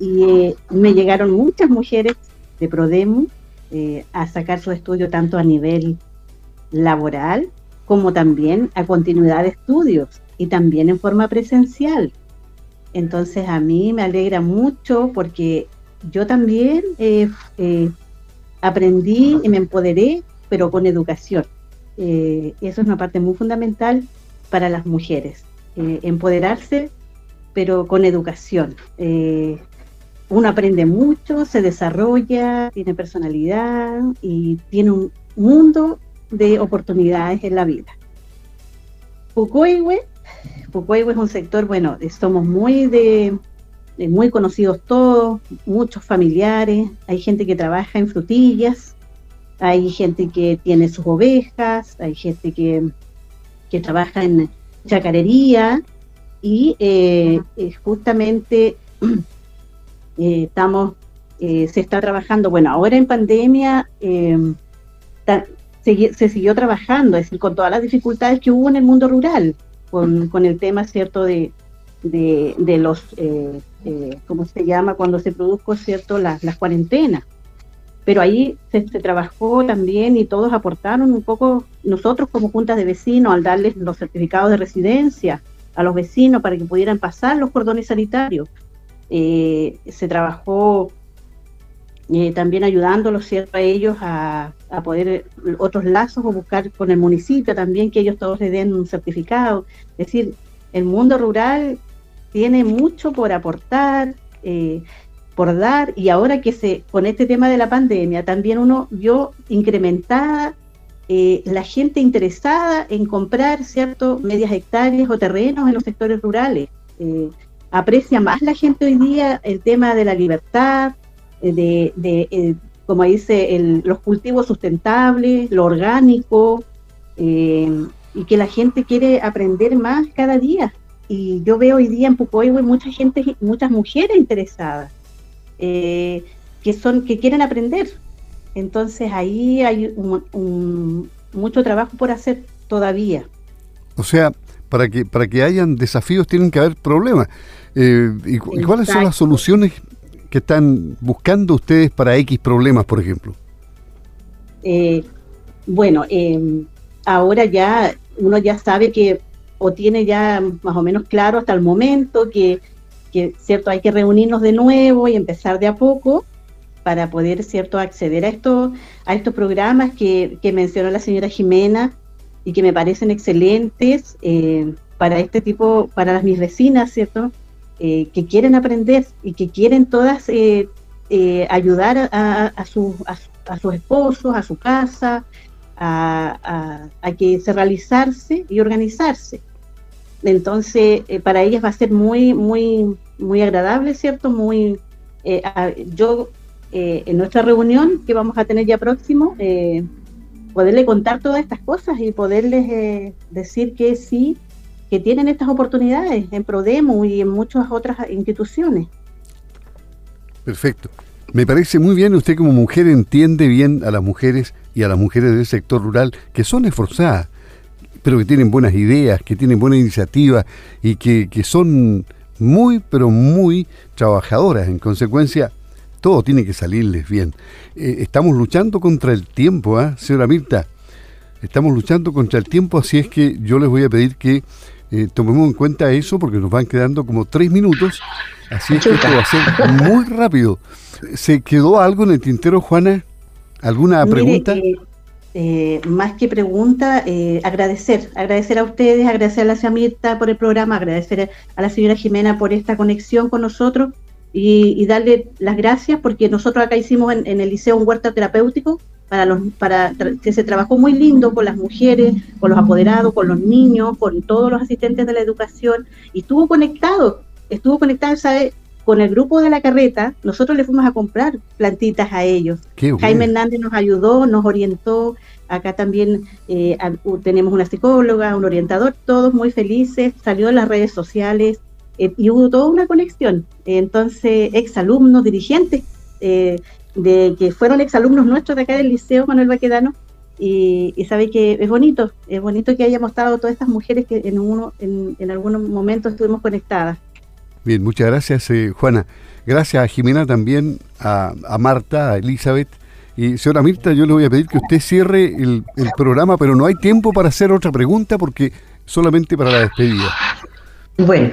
y eh, me llegaron muchas mujeres de Prodemo eh, a sacar su estudio tanto a nivel laboral como también a continuidad de estudios y también en forma presencial. Entonces a mí me alegra mucho porque yo también eh, eh, aprendí y me empoderé, pero con educación. Eh, eso es una parte muy fundamental para las mujeres, empoderarse, pero con educación. uno aprende mucho, se desarrolla, tiene personalidad y tiene un mundo de oportunidades en la vida. Pucoihue es un sector, bueno, somos muy de, muy conocidos todos, muchos familiares, hay gente que trabaja en frutillas, hay gente que tiene sus ovejas, hay gente que, que trabaja en chacarería y eh, eh, justamente eh, estamos, se está trabajando, bueno, ahora en pandemia se, siguió trabajando, es decir, con todas las dificultades que hubo en el mundo rural, con, con el tema, ¿cierto?, de, de, los, eh, eh, ¿cómo se llama?, cuando se produjo, ¿cierto?, las, cuarentenas. Pero ahí se, trabajó también y todos aportaron un poco, nosotros como juntas de vecinos, al darles los certificados de residencia a los vecinos para que pudieran pasar los cordones sanitarios. Eh, se trabajó eh, también ayudándolos ¿cierto? a ellos a, poder eh, otros lazos o buscar con el municipio también que ellos todos le den un certificado. Es decir, el mundo rural tiene mucho por aportar, eh, por dar, y ahora que se, con este tema de la pandemia, también uno vio incrementada la gente interesada en comprar cierto medias hectáreas o terrenos en los sectores rurales. aprecia más la gente hoy día el tema de la libertad, de, eh, como dice, los cultivos sustentables, lo orgánico, eh, y que la gente quiere aprender más cada día. Y yo veo hoy día en Pucoihue mucha gente, muchas mujeres interesadas, eh, que, son, que quieren aprender. Entonces ahí hay mucho trabajo por hacer todavía. O sea, para que, para que hayan desafíos tienen que haber problemas. ¿y, cuáles son las soluciones que están buscando ustedes para X problemas, por ejemplo? Eh, bueno, em, ahora ya uno ya sabe que o tiene ya más o menos claro hasta el momento que, cierto hay que reunirnos de nuevo y empezar de a poco para poder cierto acceder a estos a estos programas que, mencionó la señora Jimena y que me parecen excelentes eh, para este tipo para las mis vecinas cierto eh, que quieren aprender y que quieren todas eh, eh, ayudar a, a, sus esposos, a su casa, a, que se realizarse y organizarse. Entonces, para ellas va a ser muy, muy, muy agradable, ¿cierto? Muy, yo, en nuestra reunión que vamos a tener ya próximo, poderle contar todas estas cosas y poderles decir que sí, que tienen estas oportunidades en Prodemo y en muchas otras instituciones. Perfecto. Me parece muy bien, usted como mujer entiende bien a las mujeres y a las mujeres del sector rural que son esforzadas, pero que tienen buenas ideas, que tienen buena iniciativa y que, son muy, pero muy trabajadoras. En consecuencia, todo tiene que salirles bien. Eh, estamos luchando contra el tiempo, ¿ah, señora Mirta? Estamos luchando contra el tiempo, así es que yo les voy a pedir que eh, tomemos en cuenta eso porque nos van quedando como tres minutos, así es que esto va a ser muy rápido. ¿Se quedó algo en el tintero, Juana? ¿Alguna pregunta? Eh, eh, más que pregunta, agradecer, agradecer a ustedes, agradecer a la señora Mirta por el programa, agradecer a la señora Jimena por esta conexión con nosotros y, darle las gracias porque nosotros acá hicimos en, en el liceo un huerto terapéutico para, los, para que se trabajó muy lindo con las mujeres, con los apoderados, con los niños, con todos los asistentes de la educación, y estuvo conectado, estuvo conectado, ¿sabe? Con el grupo de la carreta, nosotros le fuimos a comprar plantitas a ellos. Jaime Hernández nos ayudó, nos orientó, acá también eh, tenemos una psicóloga, un orientador, todos muy felices, salió en las redes sociales eh, y hubo toda una conexión. Entonces, exalumnos, dirigentes, eh, de que fueron exalumnos nuestros de acá del Liceo Manuel Baquedano, y, sabe que es bonito, es bonito que haya mostrado todas estas mujeres que en, uno, en, en algunos momentos estuvimos conectadas. Bien, muchas gracias eh, Juana. Gracias a Jimena también, a, Marta, a Elizabeth. Y señora Mirta, yo le voy a pedir que usted cierre el, el programa, pero no hay tiempo para hacer otra pregunta porque solamente para la despedida. Bueno,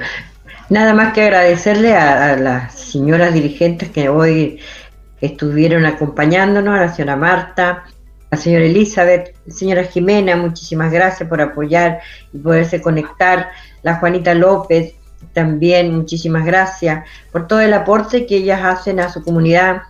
nada más que agradecerle a, las señoras dirigentes que hoy estuvieron acompañándonos, a la señora Marta, a la señora Elizabeth, señora Jimena, muchísimas gracias por apoyar y poderse conectar, la Juanita López, también muchísimas gracias por todo el aporte que ellas hacen a su comunidad,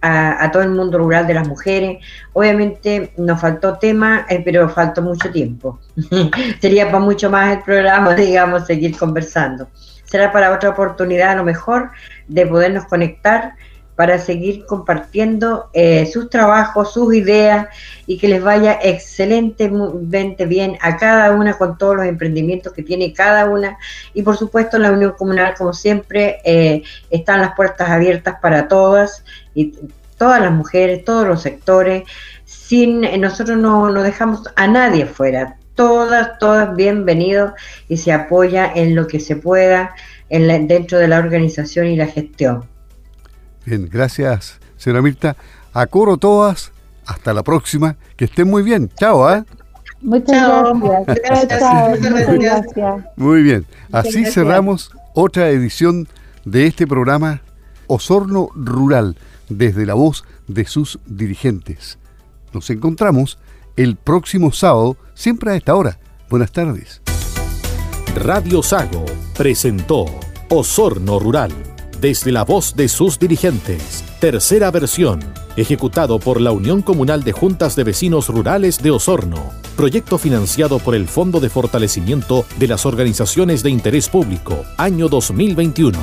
a, todo el mundo rural de las mujeres. Obviamente nos faltó tema, eh, pero faltó mucho tiempo. Sería para mucho más el programa, digamos, seguir conversando. Será para otra oportunidad a lo mejor de podernos conectar para seguir compartiendo eh, sus trabajos, sus ideas y que les vaya excelentemente bien a cada una con todos los emprendimientos que tiene cada una. Y por supuesto la Unión Comunal, como siempre, eh, están las puertas abiertas para todas y todas las mujeres, todos los sectores. Sin, eh, nosotros no, no dejamos a nadie fuera. Todas, todas bienvenidos y se apoya en lo que se pueda en dentro de la organización y la gestión. Bien, gracias, señora Mirta. A coro todas. Hasta la próxima. Que estén muy bien. Chao, ¿eh? Muchas gracias. Muchas gracias. Muy bien. Así cerramos otra edición de este programa Osorno Rural, desde la voz de sus dirigentes. Nos encontramos el próximo sábado, siempre a esta hora. Buenas tardes. Radio Sago presentó Osorno Rural desde la voz de sus dirigentes. Tercera versión, ejecutado por la Unión Comunal de Juntas de Vecinos Rurales de Osorno. Proyecto financiado por el Fondo de Fortalecimiento de las Organizaciones de Interés Público, año 2021.